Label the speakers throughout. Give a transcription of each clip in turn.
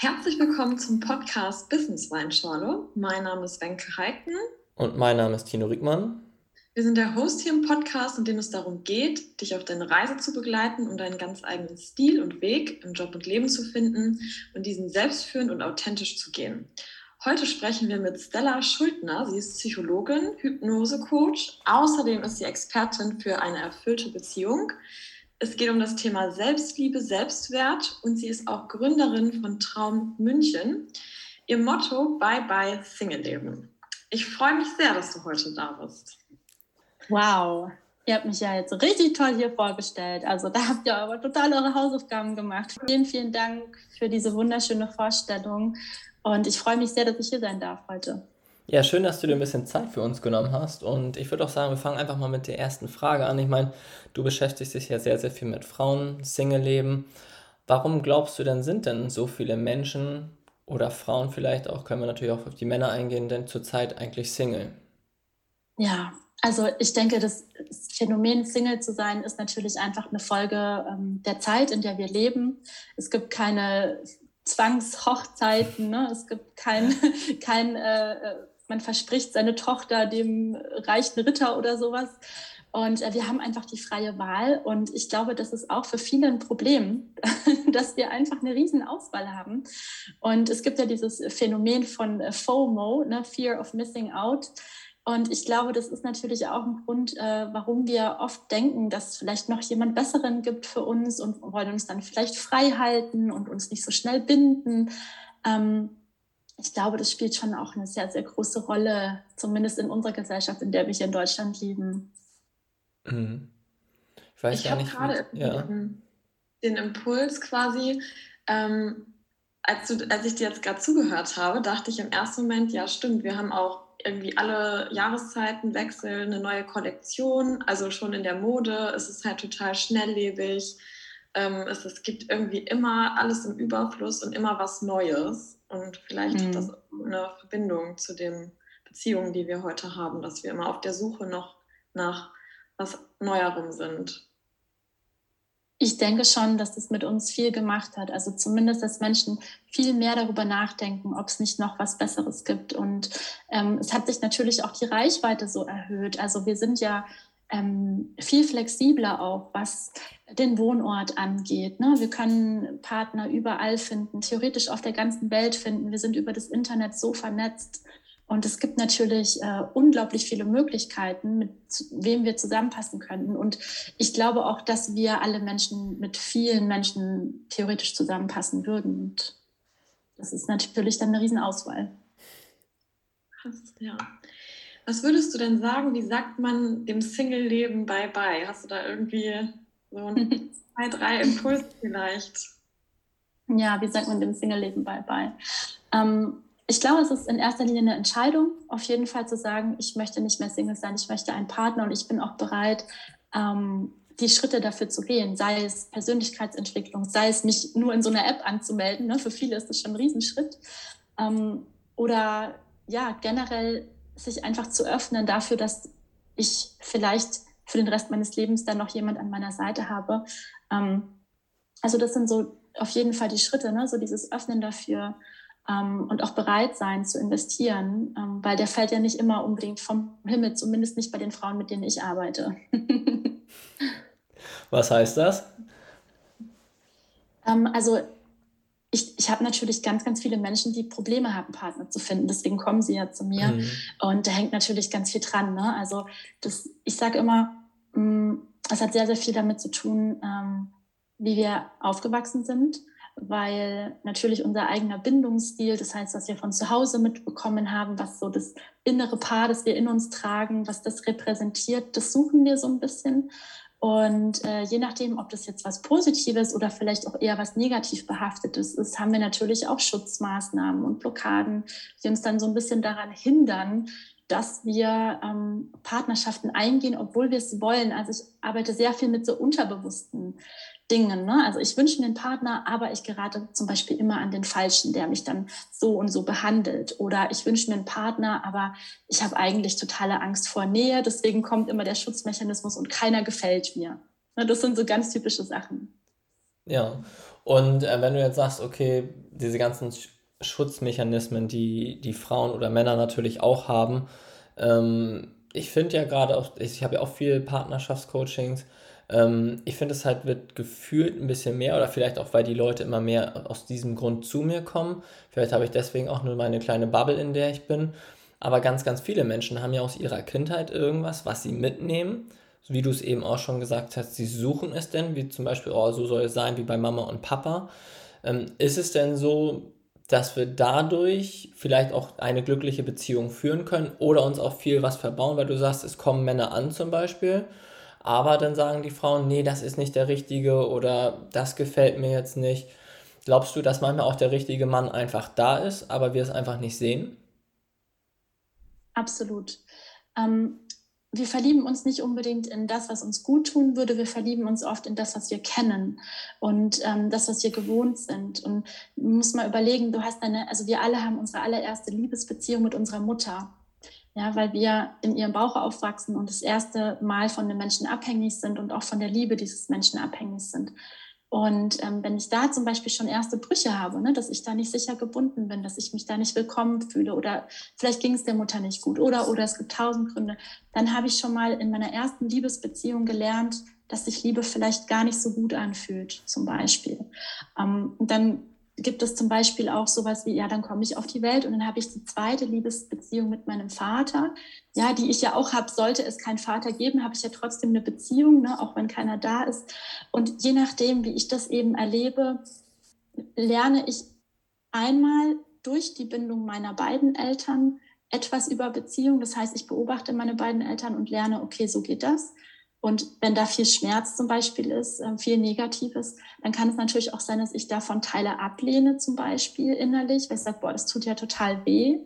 Speaker 1: Herzlich willkommen zum Podcast Business Weinschorle. Mein Name ist Wenke Heiken.
Speaker 2: Und mein Name ist Tino Rickmann.
Speaker 1: Wir sind der Host hier im Podcast, in dem es darum geht, dich auf deine Reise zu begleiten und deinen ganz eigenen Stil und Weg im Job und Leben zu finden und diesen selbstführend und authentisch zu gehen. Heute sprechen wir mit Stella Schuldner. Sie ist Psychologin, Hypnosecoach. Außerdem ist sie Expertin für eine erfüllte Beziehung. Es geht um das Thema Selbstliebe, Selbstwert und sie ist auch Gründerin von Traum München. Ihr Motto Bye Bye Single Leben. Ich freue mich sehr, dass du heute da bist.
Speaker 3: Wow, ihr habt mich ja jetzt richtig toll hier vorgestellt. Also da habt ihr aber total eure Hausaufgaben gemacht. Vielen, vielen Dank für diese wunderschöne Vorstellung und ich freue mich sehr, dass ich hier sein darf heute.
Speaker 2: Ja, schön, dass du dir ein bisschen Zeit für uns genommen hast. Und ich würde auch sagen, wir fangen einfach mal mit der ersten Frage an. Ich meine, du beschäftigst dich ja sehr, sehr viel mit Frauen, Single-Leben. Warum glaubst du denn, sind denn so viele Menschen oder Frauen vielleicht auch, können wir natürlich auch auf die Männer eingehen, denn zurzeit eigentlich Single?
Speaker 3: Ja, also ich denke, das Phänomen Single zu sein ist natürlich einfach eine Folge ähm, der Zeit, in der wir leben. Es gibt keine Zwangshochzeiten, ne? es gibt kein, kein äh, äh man verspricht seine Tochter dem reichen Ritter oder sowas. Und äh, wir haben einfach die freie Wahl. Und ich glaube, das ist auch für viele ein Problem, dass wir einfach eine riesen Auswahl haben. Und es gibt ja dieses Phänomen von äh, FOMO, ne? Fear of Missing Out. Und ich glaube, das ist natürlich auch ein Grund, äh, warum wir oft denken, dass es vielleicht noch jemand Besseren gibt für uns und wollen uns dann vielleicht frei halten und uns nicht so schnell binden. Ähm, ich glaube, das spielt schon auch eine sehr, sehr große Rolle, zumindest in unserer Gesellschaft, in der wir hier in Deutschland leben.
Speaker 1: Mhm. Ich weiß ich habe gerade ja. den Impuls quasi, ähm, als, du, als ich dir jetzt gerade zugehört habe, dachte ich im ersten Moment, ja stimmt, wir haben auch irgendwie alle Jahreszeiten wechseln, eine neue Kollektion, also schon in der Mode, es ist halt total schnelllebig, ähm, es, es gibt irgendwie immer alles im Überfluss und immer was Neues. Und vielleicht mhm. hat das eine Verbindung zu den Beziehungen, die wir heute haben, dass wir immer auf der Suche noch nach was Neuerem sind.
Speaker 3: Ich denke schon, dass das mit uns viel gemacht hat. Also zumindest, dass Menschen viel mehr darüber nachdenken, ob es nicht noch was Besseres gibt. Und ähm, es hat sich natürlich auch die Reichweite so erhöht. Also wir sind ja ähm, viel flexibler auch, was den Wohnort angeht. Ne? Wir können Partner überall finden, theoretisch auf der ganzen Welt finden. Wir sind über das Internet so vernetzt. Und es gibt natürlich äh, unglaublich viele Möglichkeiten, mit wem wir zusammenpassen könnten. Und ich glaube auch, dass wir alle Menschen mit vielen Menschen theoretisch zusammenpassen würden. Und das ist natürlich dann eine Riesenauswahl.
Speaker 1: Ja. Was würdest du denn sagen, wie sagt man dem Single-Leben Bye-bye? Hast du da irgendwie so ein, zwei, drei Impulse vielleicht?
Speaker 3: Ja, wie sagt man dem Single-Leben Bye-bye? Ähm, ich glaube, es ist in erster Linie eine Entscheidung, auf jeden Fall zu sagen, ich möchte nicht mehr Single sein, ich möchte einen Partner und ich bin auch bereit, ähm, die Schritte dafür zu gehen, sei es Persönlichkeitsentwicklung, sei es mich nur in so einer App anzumelden. Ne? Für viele ist das schon ein Riesenschritt. Ähm, oder ja, generell sich einfach zu öffnen dafür, dass ich vielleicht für den Rest meines Lebens dann noch jemand an meiner Seite habe. Ähm, also das sind so auf jeden Fall die Schritte, ne? so dieses Öffnen dafür, ähm, und auch bereit sein zu investieren, ähm, weil der fällt ja nicht immer unbedingt vom Himmel, zumindest nicht bei den Frauen, mit denen ich arbeite.
Speaker 2: Was heißt das?
Speaker 3: Ähm, also ich, ich habe natürlich ganz, ganz viele Menschen, die Probleme haben, Partner zu finden. Deswegen kommen sie ja zu mir. Mhm. Und da hängt natürlich ganz viel dran. Ne? Also das, ich sage immer, mm, es hat sehr, sehr viel damit zu tun, ähm, wie wir aufgewachsen sind weil natürlich unser eigener Bindungsstil, das heißt, was wir von zu Hause mitbekommen haben, was so das innere Paar, das wir in uns tragen, was das repräsentiert, das suchen wir so ein bisschen. Und äh, je nachdem, ob das jetzt was Positives oder vielleicht auch eher was negativ behaftetes ist, haben wir natürlich auch Schutzmaßnahmen und Blockaden, die uns dann so ein bisschen daran hindern, dass wir ähm, Partnerschaften eingehen, obwohl wir es wollen. Also ich arbeite sehr viel mit so unterbewussten Dingen. Ne? Also ich wünsche mir einen Partner, aber ich gerate zum Beispiel immer an den Falschen, der mich dann so und so behandelt. Oder ich wünsche mir einen Partner, aber ich habe eigentlich totale Angst vor Nähe. Deswegen kommt immer der Schutzmechanismus und keiner gefällt mir. Ne? Das sind so ganz typische Sachen.
Speaker 2: Ja, Und äh, wenn du jetzt sagst, okay, diese ganzen Schutzmechanismen, die die Frauen oder Männer natürlich auch haben, ähm, ich finde ja gerade auch, ich habe ja auch viel Partnerschaftscoachings, ähm, ich finde es halt wird gefühlt ein bisschen mehr oder vielleicht auch, weil die Leute immer mehr aus diesem Grund zu mir kommen. Vielleicht habe ich deswegen auch nur meine kleine Bubble, in der ich bin. Aber ganz, ganz viele Menschen haben ja aus ihrer Kindheit irgendwas, was sie mitnehmen. Wie du es eben auch schon gesagt hast, sie suchen es denn, wie zum Beispiel, oh, so soll es sein wie bei Mama und Papa. Ähm, ist es denn so, dass wir dadurch vielleicht auch eine glückliche Beziehung führen können oder uns auch viel was verbauen, weil du sagst, es kommen Männer an zum Beispiel, aber dann sagen die Frauen, nee, das ist nicht der richtige oder das gefällt mir jetzt nicht. Glaubst du, dass manchmal auch der richtige Mann einfach da ist, aber wir es einfach nicht sehen?
Speaker 3: Absolut. Ähm, wir verlieben uns nicht unbedingt in das, was uns gut tun würde. Wir verlieben uns oft in das, was wir kennen und ähm, das, was wir gewohnt sind. Und du musst mal überlegen, du hast eine, also wir alle haben unsere allererste Liebesbeziehung mit unserer Mutter. Ja, weil wir in ihrem Bauch aufwachsen und das erste Mal von dem Menschen abhängig sind und auch von der Liebe dieses Menschen abhängig sind. Und ähm, wenn ich da zum Beispiel schon erste Brüche habe, ne, dass ich da nicht sicher gebunden bin, dass ich mich da nicht willkommen fühle oder vielleicht ging es der Mutter nicht gut oder, oder es gibt tausend Gründe, dann habe ich schon mal in meiner ersten Liebesbeziehung gelernt, dass sich Liebe vielleicht gar nicht so gut anfühlt, zum Beispiel. Ähm, dann gibt es zum Beispiel auch sowas wie, ja, dann komme ich auf die Welt und dann habe ich die zweite Liebesbeziehung mit meinem Vater, ja, die ich ja auch habe. Sollte es keinen Vater geben, habe ich ja trotzdem eine Beziehung, ne, auch wenn keiner da ist. Und je nachdem, wie ich das eben erlebe, lerne ich einmal durch die Bindung meiner beiden Eltern etwas über Beziehung. Das heißt, ich beobachte meine beiden Eltern und lerne, okay, so geht das. Und wenn da viel Schmerz zum Beispiel ist, äh, viel Negatives, dann kann es natürlich auch sein, dass ich davon Teile ablehne, zum Beispiel innerlich, weil ich sage, boah, das tut ja total weh.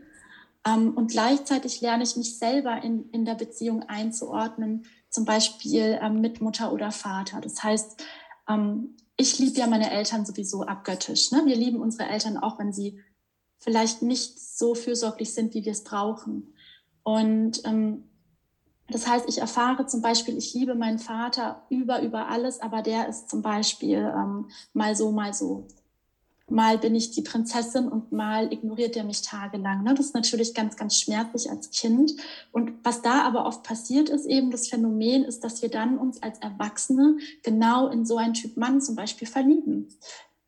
Speaker 3: Ähm, und gleichzeitig lerne ich mich selber in, in der Beziehung einzuordnen, zum Beispiel ähm, mit Mutter oder Vater. Das heißt, ähm, ich liebe ja meine Eltern sowieso abgöttisch. Ne? Wir lieben unsere Eltern auch, wenn sie vielleicht nicht so fürsorglich sind, wie wir es brauchen. Und ähm, das heißt, ich erfahre zum Beispiel, ich liebe meinen Vater über, über alles, aber der ist zum Beispiel ähm, mal so, mal so. Mal bin ich die Prinzessin und mal ignoriert er mich tagelang. Ne? Das ist natürlich ganz, ganz schmerzlich als Kind. Und was da aber oft passiert ist, eben das Phänomen ist, dass wir dann uns als Erwachsene genau in so einen Typ Mann zum Beispiel verlieben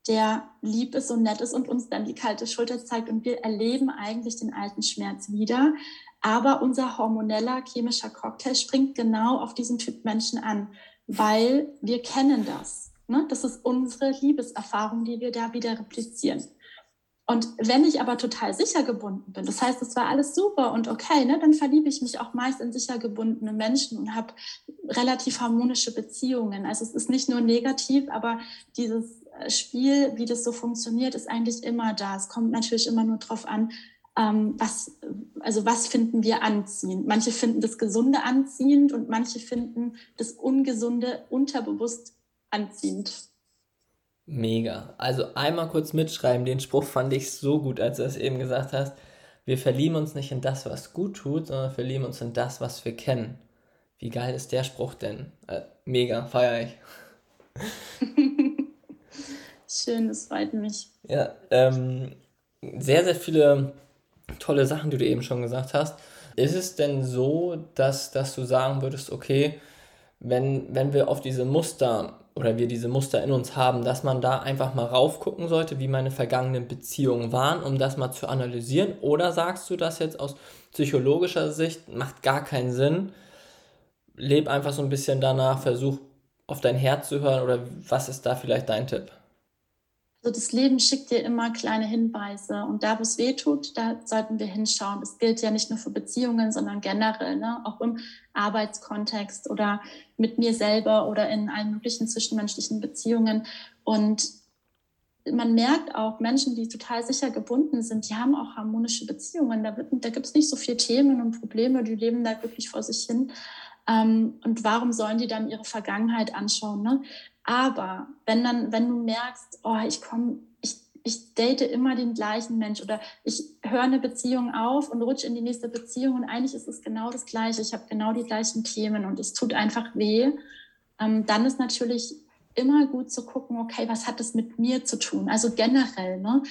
Speaker 3: der lieb ist und nett ist und uns dann die kalte Schulter zeigt und wir erleben eigentlich den alten Schmerz wieder, aber unser hormoneller chemischer Cocktail springt genau auf diesen Typ Menschen an, weil wir kennen das. Ne? Das ist unsere Liebeserfahrung, die wir da wieder replizieren. Und wenn ich aber total sicher gebunden bin, das heißt, es war alles super und okay, ne, dann verliebe ich mich auch meist in sicher gebundene Menschen und habe relativ harmonische Beziehungen. Also es ist nicht nur negativ, aber dieses Spiel, wie das so funktioniert, ist eigentlich immer da. Es kommt natürlich immer nur darauf an, ähm, was, also was finden wir anziehend. Manche finden das Gesunde anziehend und manche finden das Ungesunde unterbewusst anziehend.
Speaker 2: Mega. Also einmal kurz mitschreiben, den Spruch fand ich so gut, als du es eben gesagt hast. Wir verlieben uns nicht in das, was gut tut, sondern verlieben uns in das, was wir kennen. Wie geil ist der Spruch denn? Äh, mega, feier ich.
Speaker 3: Schön, das freut mich.
Speaker 2: Ja, ähm, sehr, sehr viele tolle Sachen, die du eben schon gesagt hast. Ist es denn so, dass, dass du sagen würdest, okay, wenn, wenn wir auf diese Muster oder wir diese Muster in uns haben, dass man da einfach mal raufgucken sollte, wie meine vergangenen Beziehungen waren, um das mal zu analysieren? Oder sagst du das jetzt aus psychologischer Sicht, macht gar keinen Sinn? Leb einfach so ein bisschen danach, versuch auf dein Herz zu hören oder was ist da vielleicht dein Tipp?
Speaker 3: Also das Leben schickt dir immer kleine Hinweise und da, wo es weh tut, da sollten wir hinschauen. Das gilt ja nicht nur für Beziehungen, sondern generell, ne? auch im Arbeitskontext oder mit mir selber oder in allen möglichen zwischenmenschlichen Beziehungen. Und man merkt auch, Menschen, die total sicher gebunden sind, die haben auch harmonische Beziehungen. Da, da gibt es nicht so viele Themen und Probleme, die leben da wirklich vor sich hin. Ähm, und warum sollen die dann ihre Vergangenheit anschauen? Ne? Aber wenn dann, wenn du merkst, oh, ich komme, ich, ich date immer den gleichen Mensch oder ich höre eine Beziehung auf und rutsche in die nächste Beziehung und eigentlich ist es genau das Gleiche. Ich habe genau die gleichen Themen und es tut einfach weh. Ähm, dann ist natürlich immer gut zu gucken, okay, was hat das mit mir zu tun? Also generell, ne?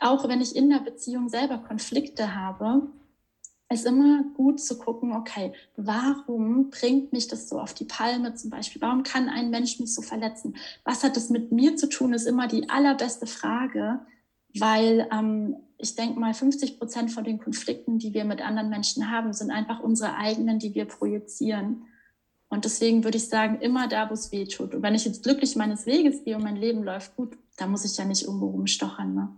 Speaker 3: auch wenn ich in der Beziehung selber Konflikte habe, ist immer gut zu gucken, okay, warum bringt mich das so auf die Palme zum Beispiel? Warum kann ein Mensch mich so verletzen? Was hat das mit mir zu tun, ist immer die allerbeste Frage, weil ähm, ich denke mal, 50 Prozent von den Konflikten, die wir mit anderen Menschen haben, sind einfach unsere eigenen, die wir projizieren. Und deswegen würde ich sagen, immer da, wo es weh tut. Und wenn ich jetzt glücklich meines Weges gehe und mein Leben läuft gut, da muss ich ja nicht irgendwo rumstochern. Ne?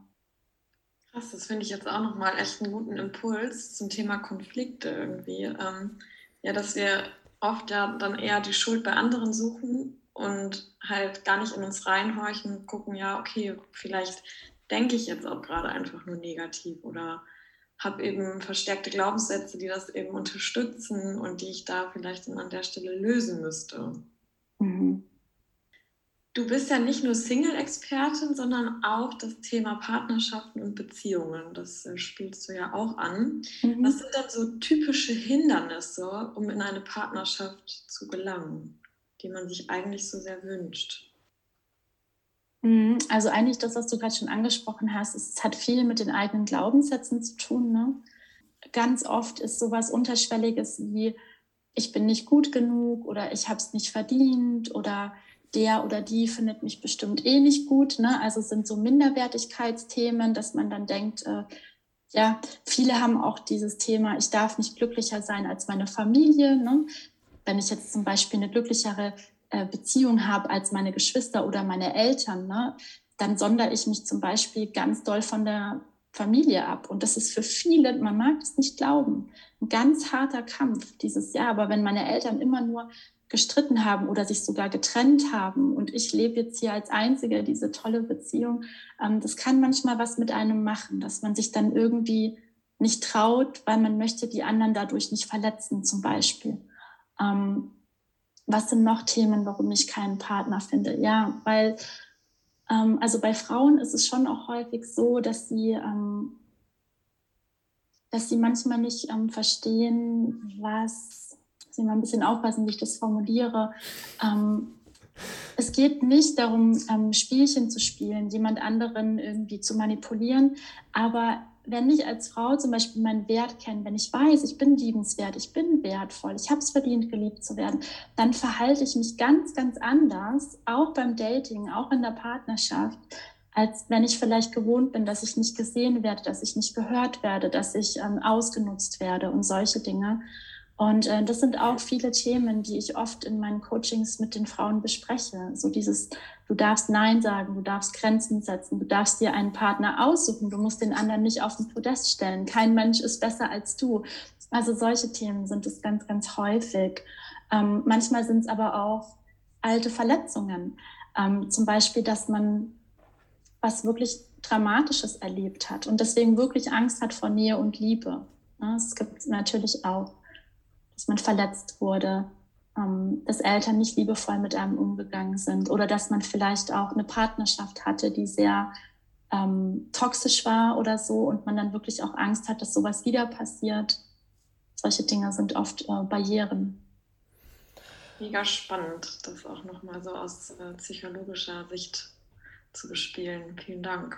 Speaker 1: Krass, das finde ich jetzt auch nochmal echt einen guten Impuls zum Thema Konflikte irgendwie. Ähm, ja, dass wir oft ja dann eher die Schuld bei anderen suchen und halt gar nicht in uns reinhorchen gucken, ja, okay, vielleicht denke ich jetzt auch gerade einfach nur negativ oder habe eben verstärkte Glaubenssätze, die das eben unterstützen und die ich da vielleicht an der Stelle lösen müsste. Mhm. Du bist ja nicht nur Single-Expertin, sondern auch das Thema Partnerschaften und Beziehungen. Das äh, spielst du ja auch an. Mhm. Was sind denn so typische Hindernisse, um in eine Partnerschaft zu gelangen, die man sich eigentlich so sehr wünscht?
Speaker 3: Mhm. Also eigentlich das, was du gerade schon angesprochen hast, es hat viel mit den eigenen Glaubenssätzen zu tun. Ne? Ganz oft ist sowas Unterschwelliges wie, ich bin nicht gut genug oder ich habe es nicht verdient oder der oder die findet mich bestimmt eh nicht gut. Ne? Also es sind so Minderwertigkeitsthemen, dass man dann denkt, äh, ja, viele haben auch dieses Thema, ich darf nicht glücklicher sein als meine Familie. Ne? Wenn ich jetzt zum Beispiel eine glücklichere äh, Beziehung habe als meine Geschwister oder meine Eltern, ne? dann sondere ich mich zum Beispiel ganz doll von der Familie ab. Und das ist für viele, man mag es nicht glauben, ein ganz harter Kampf dieses Jahr. Aber wenn meine Eltern immer nur gestritten haben oder sich sogar getrennt haben und ich lebe jetzt hier als Einzige diese tolle Beziehung, ähm, das kann manchmal was mit einem machen, dass man sich dann irgendwie nicht traut, weil man möchte die anderen dadurch nicht verletzen zum Beispiel. Ähm, was sind noch Themen, warum ich keinen Partner finde? Ja, weil ähm, also bei Frauen ist es schon auch häufig so, dass sie ähm, dass sie manchmal nicht ähm, verstehen, was muss ich mal ein bisschen aufpassen, wie ich das formuliere. Ähm, es geht nicht darum, ähm, Spielchen zu spielen, jemand anderen irgendwie zu manipulieren. Aber wenn ich als Frau zum Beispiel meinen Wert kenne, wenn ich weiß, ich bin liebenswert, ich bin wertvoll, ich habe es verdient, geliebt zu werden, dann verhalte ich mich ganz, ganz anders, auch beim Dating, auch in der Partnerschaft, als wenn ich vielleicht gewohnt bin, dass ich nicht gesehen werde, dass ich nicht gehört werde, dass ich ähm, ausgenutzt werde und solche Dinge. Und äh, das sind auch viele Themen, die ich oft in meinen Coachings mit den Frauen bespreche. So dieses, du darfst Nein sagen, du darfst Grenzen setzen, du darfst dir einen Partner aussuchen, du musst den anderen nicht auf den Podest stellen. Kein Mensch ist besser als du. Also solche Themen sind es ganz, ganz häufig. Ähm, manchmal sind es aber auch alte Verletzungen. Ähm, zum Beispiel, dass man was wirklich Dramatisches erlebt hat und deswegen wirklich Angst hat vor Nähe und Liebe. Es gibt natürlich auch dass man verletzt wurde, ähm, dass Eltern nicht liebevoll mit einem umgegangen sind oder dass man vielleicht auch eine Partnerschaft hatte, die sehr ähm, toxisch war oder so und man dann wirklich auch Angst hat, dass sowas wieder passiert. Solche Dinge sind oft äh, Barrieren.
Speaker 1: Mega spannend, das auch nochmal so aus äh, psychologischer Sicht zu bespielen. Vielen Dank.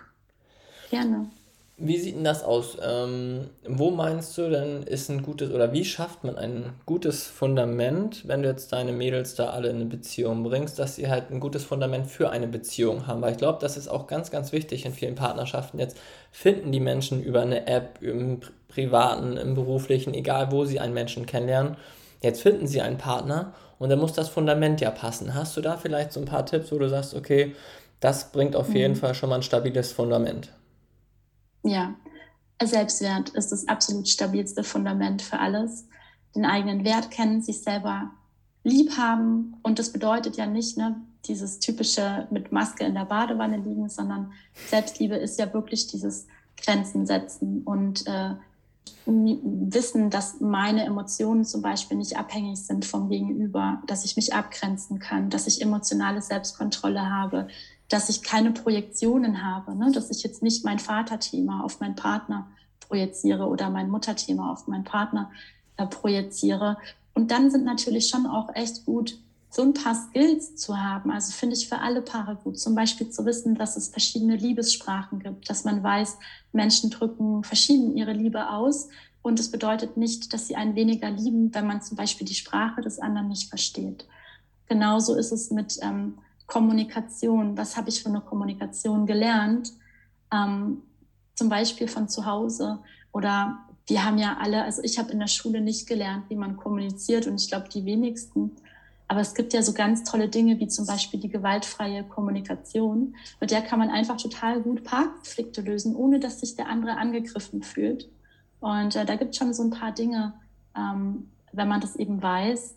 Speaker 3: Gerne.
Speaker 2: Wie sieht denn das aus? Ähm, wo meinst du denn, ist ein gutes oder wie schafft man ein gutes Fundament, wenn du jetzt deine Mädels da alle in eine Beziehung bringst, dass sie halt ein gutes Fundament für eine Beziehung haben? Weil ich glaube, das ist auch ganz, ganz wichtig in vielen Partnerschaften. Jetzt finden die Menschen über eine App, im privaten, im beruflichen, egal wo sie einen Menschen kennenlernen. Jetzt finden sie einen Partner und dann muss das Fundament ja passen. Hast du da vielleicht so ein paar Tipps, wo du sagst, okay, das bringt auf mhm. jeden Fall schon mal ein stabiles Fundament?
Speaker 3: Ja, Selbstwert ist das absolut stabilste Fundament für alles. Den eigenen Wert kennen, sich selber lieb haben. Und das bedeutet ja nicht ne, dieses typische mit Maske in der Badewanne liegen, sondern Selbstliebe ist ja wirklich dieses Grenzen setzen und äh, wissen, dass meine Emotionen zum Beispiel nicht abhängig sind vom Gegenüber, dass ich mich abgrenzen kann, dass ich emotionale Selbstkontrolle habe, dass ich keine Projektionen habe, ne? dass ich jetzt nicht mein Vaterthema auf meinen Partner projiziere oder mein Mutterthema auf meinen Partner äh, projiziere. Und dann sind natürlich schon auch echt gut so ein paar Skills zu haben, also finde ich für alle Paare gut. Zum Beispiel zu wissen, dass es verschiedene Liebessprachen gibt, dass man weiß, Menschen drücken verschieden ihre Liebe aus. Und es bedeutet nicht, dass sie einen weniger lieben, wenn man zum Beispiel die Sprache des anderen nicht versteht. Genauso ist es mit ähm, Kommunikation. Was habe ich für eine Kommunikation gelernt? Ähm, zum Beispiel von zu Hause oder wir haben ja alle, also ich habe in der Schule nicht gelernt, wie man kommuniziert und ich glaube die wenigsten. Aber es gibt ja so ganz tolle Dinge wie zum Beispiel die gewaltfreie Kommunikation. Mit der kann man einfach total gut Paarkonflikte lösen, ohne dass sich der andere angegriffen fühlt. Und äh, da gibt es schon so ein paar Dinge, ähm, wenn man das eben weiß,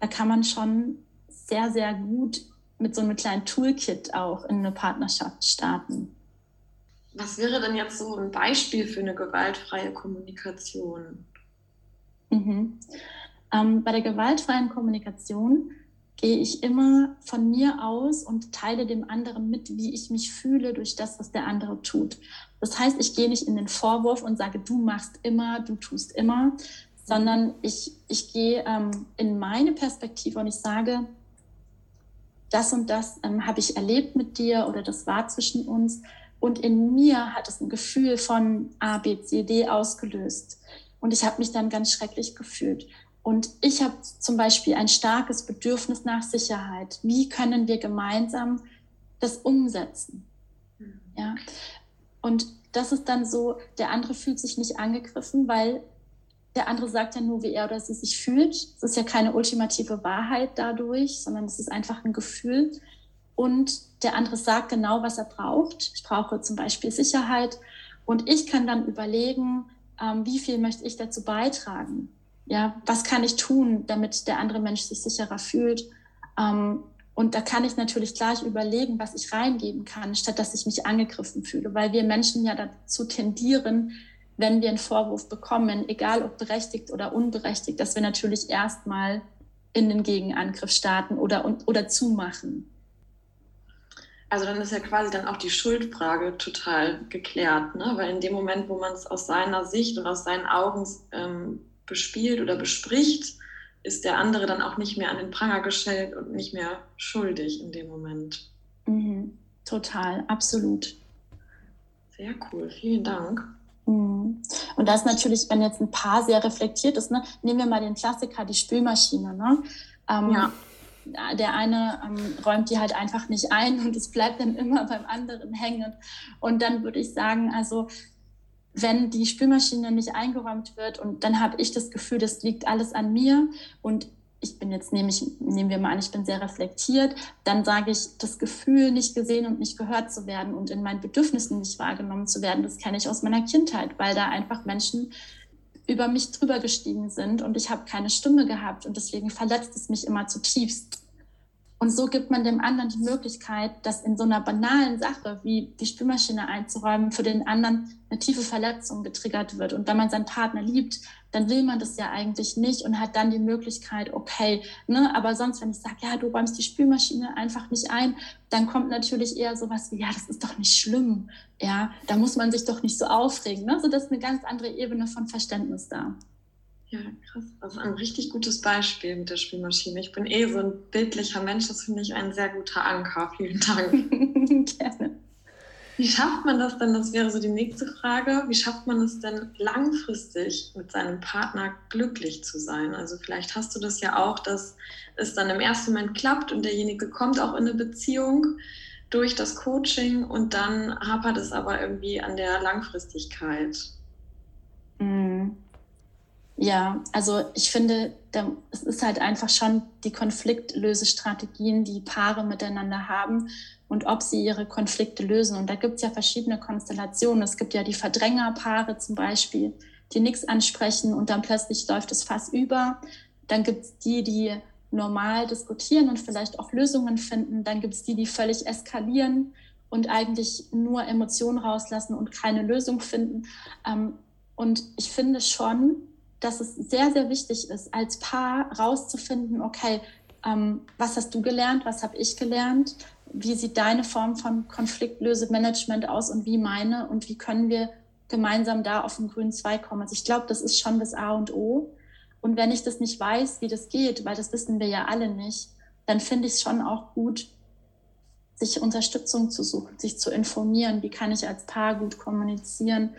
Speaker 3: da kann man schon sehr, sehr gut mit so einem kleinen Toolkit auch in eine Partnerschaft starten.
Speaker 1: Was wäre denn jetzt so ein Beispiel für eine gewaltfreie Kommunikation?
Speaker 3: Mhm. Ähm, bei der gewaltfreien Kommunikation gehe ich immer von mir aus und teile dem anderen mit, wie ich mich fühle durch das, was der andere tut. Das heißt, ich gehe nicht in den Vorwurf und sage, du machst immer, du tust immer, sondern ich, ich gehe ähm, in meine Perspektive und ich sage, das und das ähm, habe ich erlebt mit dir oder das war zwischen uns. Und in mir hat es ein Gefühl von A, B, C, D ausgelöst. Und ich habe mich dann ganz schrecklich gefühlt. Und ich habe zum Beispiel ein starkes Bedürfnis nach Sicherheit. Wie können wir gemeinsam das umsetzen? Ja. Und das ist dann so, der andere fühlt sich nicht angegriffen, weil der andere sagt ja nur, wie er oder sie sich fühlt. Es ist ja keine ultimative Wahrheit dadurch, sondern es ist einfach ein Gefühl. Und der andere sagt genau, was er braucht. Ich brauche zum Beispiel Sicherheit. Und ich kann dann überlegen, ähm, wie viel möchte ich dazu beitragen? Ja, was kann ich tun, damit der andere Mensch sich sicherer fühlt? Ähm, und da kann ich natürlich gleich überlegen, was ich reingeben kann, statt dass ich mich angegriffen fühle, weil wir Menschen ja dazu tendieren, wenn wir einen Vorwurf bekommen, egal ob berechtigt oder unberechtigt, dass wir natürlich erstmal in den Gegenangriff starten oder, oder zumachen.
Speaker 1: Also dann ist ja quasi dann auch die Schuldfrage total geklärt, ne? weil in dem Moment, wo man es aus seiner Sicht und aus seinen Augen ähm, bespielt oder bespricht, ist der andere dann auch nicht mehr an den Pranger gestellt und nicht mehr schuldig in dem Moment.
Speaker 3: Mhm. Total, absolut.
Speaker 1: Sehr cool, vielen Dank.
Speaker 3: Mhm. Und das natürlich, wenn jetzt ein Paar sehr reflektiert ist, ne? nehmen wir mal den Klassiker, die Spülmaschine. Ne? Ähm, ja. Der eine ähm, räumt die halt einfach nicht ein und es bleibt dann immer beim anderen hängen. Und dann würde ich sagen, also wenn die Spülmaschine nicht eingeräumt wird und dann habe ich das Gefühl, das liegt alles an mir und ich bin jetzt, nehme nehmen wir mal an, ich bin sehr reflektiert, dann sage ich, das Gefühl, nicht gesehen und nicht gehört zu werden und in meinen Bedürfnissen nicht wahrgenommen zu werden, das kenne ich aus meiner Kindheit, weil da einfach Menschen über mich drüber gestiegen sind und ich habe keine Stimme gehabt und deswegen verletzt es mich immer zutiefst. Und so gibt man dem anderen die Möglichkeit, dass in so einer banalen Sache wie die Spülmaschine einzuräumen für den anderen eine tiefe Verletzung getriggert wird. Und wenn man seinen Partner liebt, dann will man das ja eigentlich nicht und hat dann die Möglichkeit, okay, ne, aber sonst, wenn ich sage, ja, du räumst die Spülmaschine einfach nicht ein, dann kommt natürlich eher sowas wie, ja, das ist doch nicht schlimm, ja, da muss man sich doch nicht so aufregen. Ne? So, das ist eine ganz andere Ebene von Verständnis da.
Speaker 1: Ja, krass. Das ist ein richtig gutes Beispiel mit der Spielmaschine. Ich bin eh so ein bildlicher Mensch. Das finde ich ein sehr guter Anker. Vielen Dank. Gerne. Wie schafft man das denn? Das wäre so die nächste Frage. Wie schafft man es denn langfristig mit seinem Partner glücklich zu sein? Also vielleicht hast du das ja auch, dass es dann im ersten Moment klappt und derjenige kommt auch in eine Beziehung durch das Coaching und dann hapert es aber irgendwie an der Langfristigkeit.
Speaker 3: Mhm. Ja, also ich finde, es ist halt einfach schon die Konfliktlösestrategien, die Paare miteinander haben und ob sie ihre Konflikte lösen. Und da gibt es ja verschiedene Konstellationen. Es gibt ja die Verdrängerpaare zum Beispiel, die nichts ansprechen und dann plötzlich läuft es fast über. Dann gibt es die, die normal diskutieren und vielleicht auch Lösungen finden. Dann gibt es die, die völlig eskalieren und eigentlich nur Emotionen rauslassen und keine Lösung finden. Ähm, und ich finde schon, dass es sehr, sehr wichtig ist, als Paar rauszufinden, okay, ähm, was hast du gelernt, was habe ich gelernt, wie sieht deine Form von Konfliktlösemanagement aus und wie meine und wie können wir gemeinsam da auf den grünen Zweig kommen. Also ich glaube, das ist schon das A und O. Und wenn ich das nicht weiß, wie das geht, weil das wissen wir ja alle nicht, dann finde ich es schon auch gut, sich Unterstützung zu suchen, sich zu informieren, wie kann ich als Paar gut kommunizieren.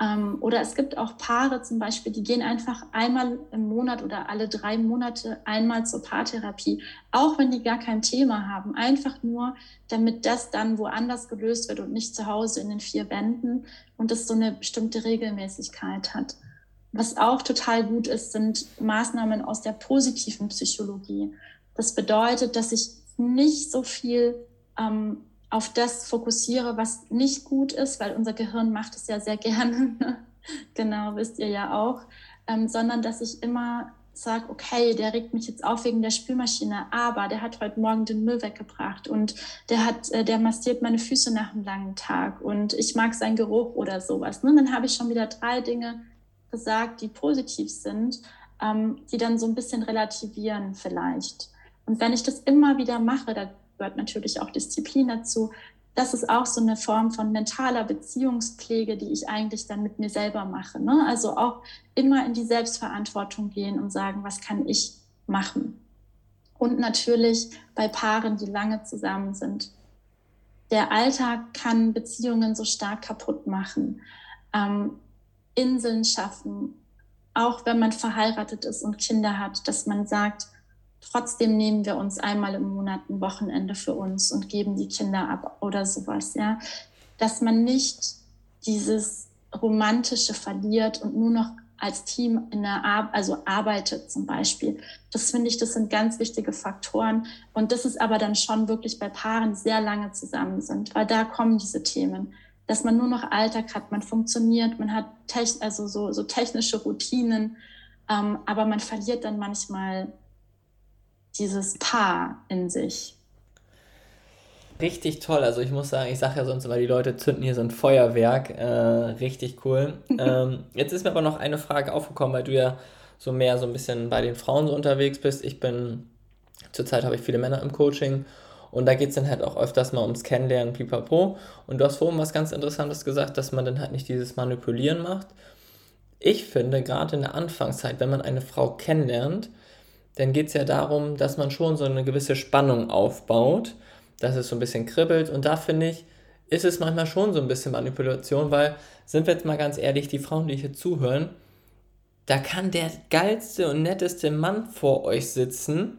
Speaker 3: Ähm, oder es gibt auch Paare zum Beispiel, die gehen einfach einmal im Monat oder alle drei Monate einmal zur Paartherapie, auch wenn die gar kein Thema haben, einfach nur, damit das dann woanders gelöst wird und nicht zu Hause in den vier Wänden und es so eine bestimmte Regelmäßigkeit hat. Was auch total gut ist, sind Maßnahmen aus der positiven Psychologie. Das bedeutet, dass ich nicht so viel ähm, auf das fokussiere, was nicht gut ist, weil unser Gehirn macht es ja sehr gerne, genau, wisst ihr ja auch, ähm, sondern dass ich immer sage, okay, der regt mich jetzt auf wegen der Spülmaschine, aber der hat heute Morgen den Müll weggebracht und der hat, äh, der massiert meine Füße nach einem langen Tag und ich mag seinen Geruch oder sowas. Ne? Dann habe ich schon wieder drei Dinge gesagt, die positiv sind, ähm, die dann so ein bisschen relativieren vielleicht. Und wenn ich das immer wieder mache, da gehört natürlich auch Disziplin dazu. Das ist auch so eine Form von mentaler Beziehungspflege, die ich eigentlich dann mit mir selber mache. Ne? Also auch immer in die Selbstverantwortung gehen und sagen, was kann ich machen? Und natürlich bei Paaren, die lange zusammen sind. Der Alltag kann Beziehungen so stark kaputt machen, ähm, Inseln schaffen, auch wenn man verheiratet ist und Kinder hat, dass man sagt, Trotzdem nehmen wir uns einmal im Monat ein Wochenende für uns und geben die Kinder ab oder sowas, ja. Dass man nicht dieses Romantische verliert und nur noch als Team in der Ar also arbeitet zum Beispiel. Das finde ich, das sind ganz wichtige Faktoren. Und das ist aber dann schon wirklich bei Paaren, die sehr lange zusammen sind, weil da kommen diese Themen, dass man nur noch Alltag hat, man funktioniert, man hat also so, so technische Routinen, ähm, aber man verliert dann manchmal dieses Paar in sich.
Speaker 2: Richtig toll. Also ich muss sagen, ich sage ja sonst immer, die Leute zünden hier so ein Feuerwerk. Äh, richtig cool. ähm, jetzt ist mir aber noch eine Frage aufgekommen, weil du ja so mehr so ein bisschen bei den Frauen so unterwegs bist. Ich bin, zurzeit habe ich viele Männer im Coaching und da geht es dann halt auch öfters mal ums Kennenlernen, pipapo. Und du hast vorhin was ganz Interessantes gesagt, dass man dann halt nicht dieses Manipulieren macht. Ich finde, gerade in der Anfangszeit, wenn man eine Frau kennenlernt, dann geht es ja darum, dass man schon so eine gewisse Spannung aufbaut, dass es so ein bisschen kribbelt. Und da finde ich, ist es manchmal schon so ein bisschen Manipulation, weil, sind wir jetzt mal ganz ehrlich, die Frauen, die hier zuhören, da kann der geilste und netteste Mann vor euch sitzen,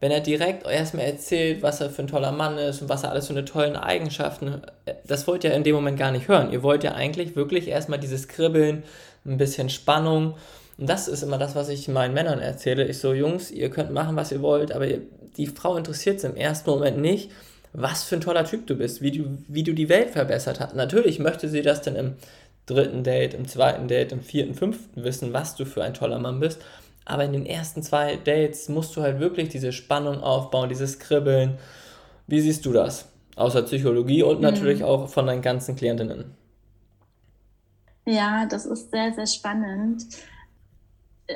Speaker 2: wenn er direkt erstmal erzählt, was er für ein toller Mann ist und was er alles für eine tollen Eigenschaften, das wollt ihr in dem Moment gar nicht hören. Ihr wollt ja eigentlich wirklich erstmal dieses Kribbeln, ein bisschen Spannung und das ist immer das, was ich meinen Männern erzähle. Ich so, Jungs, ihr könnt machen, was ihr wollt, aber die Frau interessiert es im ersten Moment nicht, was für ein toller Typ du bist, wie du, wie du die Welt verbessert hast. Natürlich möchte sie das dann im dritten Date, im zweiten Date, im vierten, fünften wissen, was du für ein toller Mann bist. Aber in den ersten zwei Dates musst du halt wirklich diese Spannung aufbauen, dieses Kribbeln. Wie siehst du das? Außer Psychologie und mhm. natürlich auch von deinen ganzen Klientinnen.
Speaker 3: Ja, das ist sehr, sehr spannend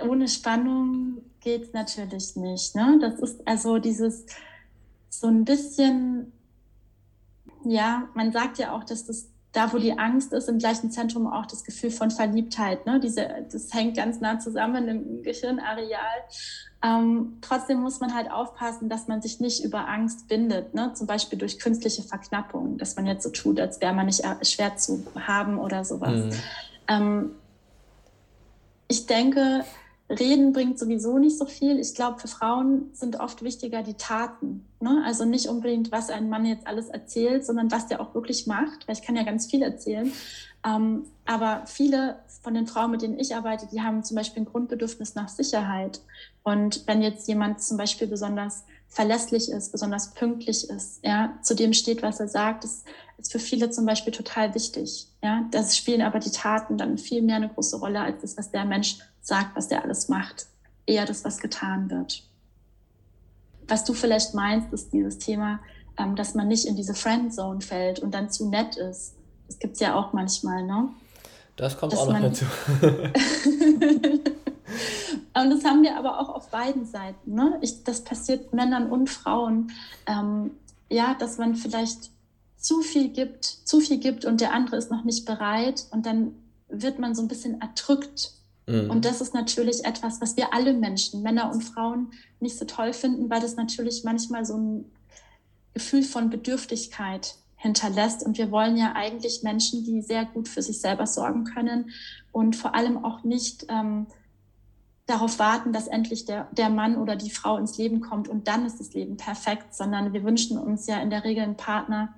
Speaker 3: ohne Spannung geht es natürlich nicht. Ne? Das ist also dieses so ein bisschen, ja, man sagt ja auch, dass das da, wo die Angst ist, im gleichen Zentrum auch das Gefühl von Verliebtheit. Ne? Diese, das hängt ganz nah zusammen im Gehirnareal. Ähm, trotzdem muss man halt aufpassen, dass man sich nicht über Angst bindet, ne? zum Beispiel durch künstliche Verknappung, dass man jetzt so tut, als wäre man nicht schwer zu haben oder sowas. Mhm. Ähm, ich denke, Reden bringt sowieso nicht so viel. Ich glaube, für Frauen sind oft wichtiger die Taten. Ne? Also nicht unbedingt, was ein Mann jetzt alles erzählt, sondern was der auch wirklich macht, weil ich kann ja ganz viel erzählen. Ähm, aber viele von den Frauen, mit denen ich arbeite, die haben zum Beispiel ein Grundbedürfnis nach Sicherheit. Und wenn jetzt jemand zum Beispiel besonders verlässlich ist, besonders pünktlich ist, ja, zu dem steht, was er sagt, das ist für viele zum Beispiel total wichtig. Ja, das spielen aber die Taten dann viel mehr eine große Rolle als das, was der Mensch sagt, was der alles macht. Eher das, was getan wird. Was du vielleicht meinst, ist dieses Thema, ähm, dass man nicht in diese Friendzone fällt und dann zu nett ist. Das gibt es ja auch manchmal, ne? Das kommt dass auch noch dazu. Und das haben wir aber auch auf beiden Seiten. Ne? Ich, das passiert Männern und Frauen. Ähm, ja, dass man vielleicht zu viel gibt, zu viel gibt und der andere ist noch nicht bereit und dann wird man so ein bisschen erdrückt Mhm. Und das ist natürlich etwas, was wir alle Menschen, Männer und Frauen, nicht so toll finden, weil das natürlich manchmal so ein Gefühl von Bedürftigkeit hinterlässt. Und wir wollen ja eigentlich Menschen, die sehr gut für sich selber sorgen können und vor allem auch nicht ähm, darauf warten, dass endlich der, der Mann oder die Frau ins Leben kommt und dann ist das Leben perfekt, sondern wir wünschen uns ja in der Regel einen Partner,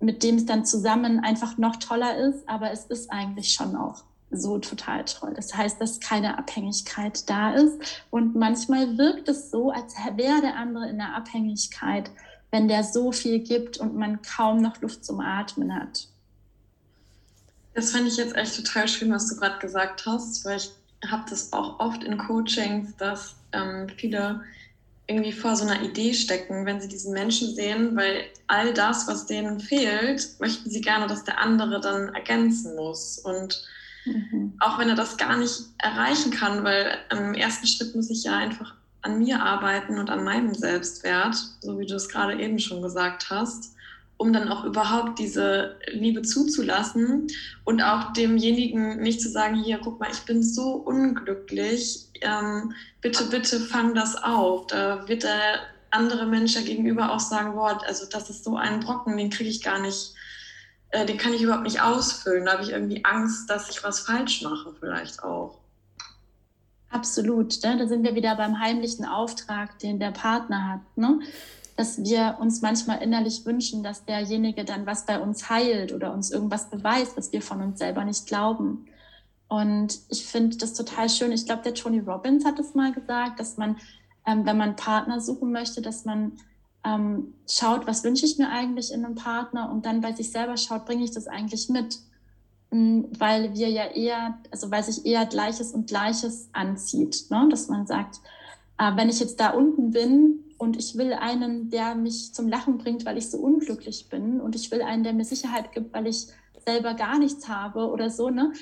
Speaker 3: mit dem es dann zusammen einfach noch toller ist, aber es ist eigentlich schon auch so total toll. Das heißt, dass keine Abhängigkeit da ist und manchmal wirkt es so, als wäre der andere in der Abhängigkeit, wenn der so viel gibt und man kaum noch Luft zum Atmen hat.
Speaker 1: Das fand ich jetzt echt total schön, was du gerade gesagt hast, weil ich habe das auch oft in Coachings, dass ähm, viele irgendwie vor so einer Idee stecken, wenn sie diesen Menschen sehen, weil all das, was denen fehlt, möchten sie gerne, dass der andere dann ergänzen muss. Und mhm. auch wenn er das gar nicht erreichen kann, weil im ersten Schritt muss ich ja einfach an mir arbeiten und an meinem Selbstwert, so wie du es gerade eben schon gesagt hast um dann auch überhaupt diese Liebe zuzulassen und auch demjenigen nicht zu sagen, hier, guck mal, ich bin so unglücklich, ähm, bitte, bitte fang das auf. Da wird der andere Mensch ja gegenüber auch sagen, boah, also das ist so ein Brocken, den kriege ich gar nicht, äh, den kann ich überhaupt nicht ausfüllen. Da habe ich irgendwie Angst, dass ich was falsch mache vielleicht auch.
Speaker 3: Absolut, ne? da sind wir wieder beim heimlichen Auftrag, den der Partner hat. Ne? Dass wir uns manchmal innerlich wünschen, dass derjenige dann was bei uns heilt oder uns irgendwas beweist, was wir von uns selber nicht glauben. Und ich finde das total schön. Ich glaube, der Tony Robbins hat es mal gesagt, dass man, ähm, wenn man Partner suchen möchte, dass man ähm, schaut, was wünsche ich mir eigentlich in einem Partner und dann bei sich selber schaut, bringe ich das eigentlich mit? Mm, weil wir ja eher, also weil sich eher Gleiches und Gleiches anzieht, ne? dass man sagt, äh, wenn ich jetzt da unten bin, und ich will einen, der mich zum Lachen bringt, weil ich so unglücklich bin und ich will einen, der mir Sicherheit gibt, weil ich selber gar nichts habe oder so, ne?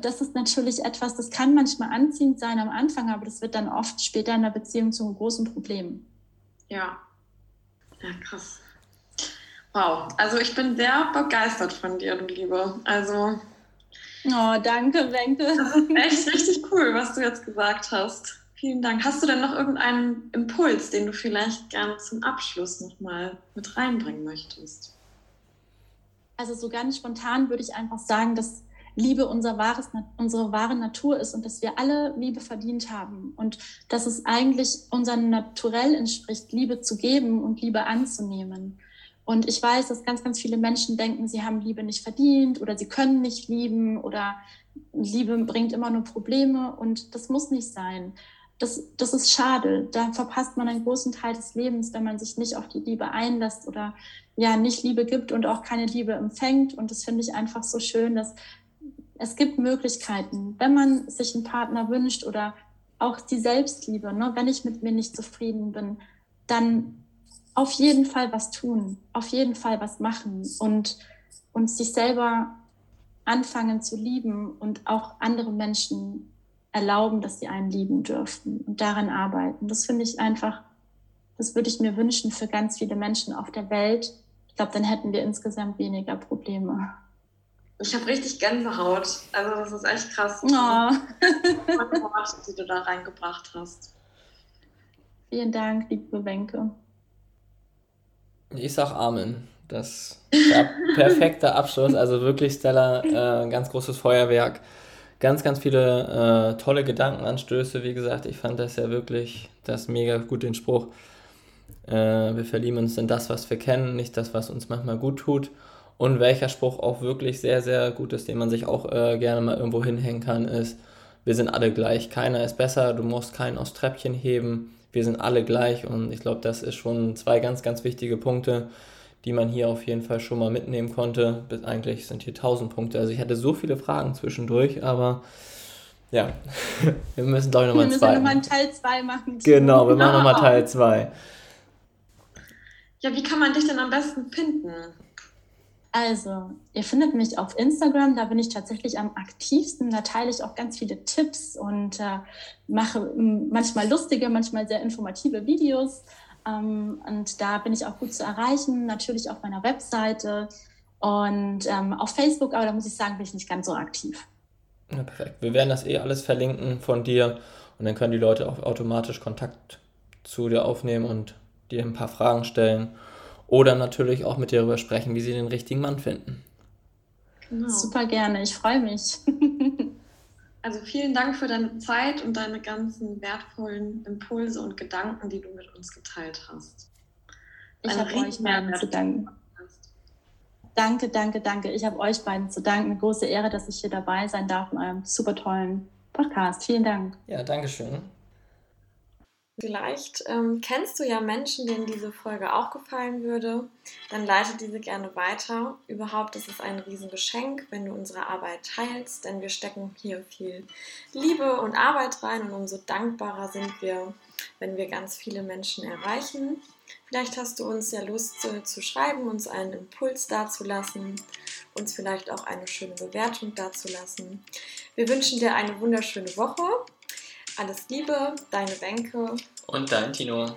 Speaker 3: Das ist natürlich etwas, das kann manchmal anziehend sein am Anfang, aber das wird dann oft später in der Beziehung zu einem großen Problem.
Speaker 1: Ja. Ja, krass. Wow, also ich bin sehr begeistert von dir, du Liebe. Also.
Speaker 3: Oh, danke, Wenke.
Speaker 1: Das ist echt richtig cool, was du jetzt gesagt hast. Vielen Dank. Hast du denn noch irgendeinen Impuls, den du vielleicht gerne zum Abschluss nochmal mit reinbringen möchtest?
Speaker 3: Also so ganz spontan würde ich einfach sagen, dass Liebe unser wahres, unsere wahre Natur ist und dass wir alle Liebe verdient haben und dass es eigentlich unserem Naturell entspricht, Liebe zu geben und Liebe anzunehmen. Und ich weiß, dass ganz, ganz viele Menschen denken, sie haben Liebe nicht verdient oder sie können nicht lieben oder Liebe bringt immer nur Probleme und das muss nicht sein das, das ist schade. Da verpasst man einen großen Teil des Lebens, wenn man sich nicht auf die Liebe einlässt oder ja nicht Liebe gibt und auch keine Liebe empfängt. Und das finde ich einfach so schön, dass es gibt Möglichkeiten, wenn man sich einen Partner wünscht oder auch die Selbstliebe. Ne? Wenn ich mit mir nicht zufrieden bin, dann auf jeden Fall was tun, auf jeden Fall was machen und, und sich selber anfangen zu lieben und auch andere Menschen erlauben, dass sie einen lieben dürfen und daran arbeiten. Das finde ich einfach, das würde ich mir wünschen für ganz viele Menschen auf der Welt. Ich glaube, dann hätten wir insgesamt weniger Probleme.
Speaker 1: Ich habe richtig Gänsehaut. Also das ist echt krass. Oh. Worte, die du da reingebracht hast.
Speaker 3: Vielen Dank, liebe Wenke.
Speaker 2: Ich sag Amen. Das war perfekter Abschluss. Also wirklich, Stella, äh, ganz großes Feuerwerk ganz, ganz viele äh, tolle Gedankenanstöße. Wie gesagt, ich fand das ja wirklich das mega gut, den Spruch. Äh, wir verlieben uns in das, was wir kennen, nicht das, was uns manchmal gut tut. Und welcher Spruch auch wirklich sehr, sehr gut ist, den man sich auch äh, gerne mal irgendwo hinhängen kann, ist, wir sind alle gleich. Keiner ist besser, du musst keinen aus Treppchen heben. Wir sind alle gleich und ich glaube, das ist schon zwei ganz, ganz wichtige Punkte, die man hier auf jeden Fall schon mal mitnehmen konnte. Bis eigentlich sind hier 1000 Punkte. Also ich hatte so viele Fragen zwischendurch, aber ja, wir müssen glaube ich nochmal zwei. Wir müssen nochmal einen Teil 2 machen. Genau, wir machen nochmal Teil 2.
Speaker 1: Ja, wie kann man dich denn am besten finden?
Speaker 3: Also, ihr findet mich auf Instagram, da bin ich tatsächlich am aktivsten. Da teile ich auch ganz viele Tipps und äh, mache manchmal lustige, manchmal sehr informative Videos. Ähm, und da bin ich auch gut zu erreichen, natürlich auf meiner Webseite und ähm, auf Facebook, aber da muss ich sagen, bin ich nicht ganz so aktiv.
Speaker 2: Ja, perfekt. Wir werden das eh alles verlinken von dir und dann können die Leute auch automatisch Kontakt zu dir aufnehmen und dir ein paar Fragen stellen oder natürlich auch mit dir darüber sprechen, wie sie den richtigen Mann finden.
Speaker 3: Genau. Super gerne, ich freue mich.
Speaker 1: also vielen Dank für deine Zeit und deine ganzen wertvollen Impulse und Gedanken, die du mit uns geteilt hast. Ich habe euch
Speaker 3: beiden zu danken. Danke, danke, danke. Ich habe euch beiden zu danken. Eine große Ehre, dass ich hier dabei sein darf in eurem super tollen Podcast. Vielen Dank.
Speaker 2: Ja, danke schön.
Speaker 1: Vielleicht ähm, kennst du ja Menschen, denen diese Folge auch gefallen würde. Dann leite diese gerne weiter. Überhaupt ist es ein Riesengeschenk, wenn du unsere Arbeit teilst, denn wir stecken hier viel Liebe und Arbeit rein und umso dankbarer sind wir, wenn wir ganz viele Menschen erreichen. Vielleicht hast du uns ja Lust zu, zu schreiben, uns einen Impuls dazulassen, uns vielleicht auch eine schöne Bewertung dazulassen. Wir wünschen dir eine wunderschöne Woche alles Liebe, deine Wenke.
Speaker 2: Und dein Tino.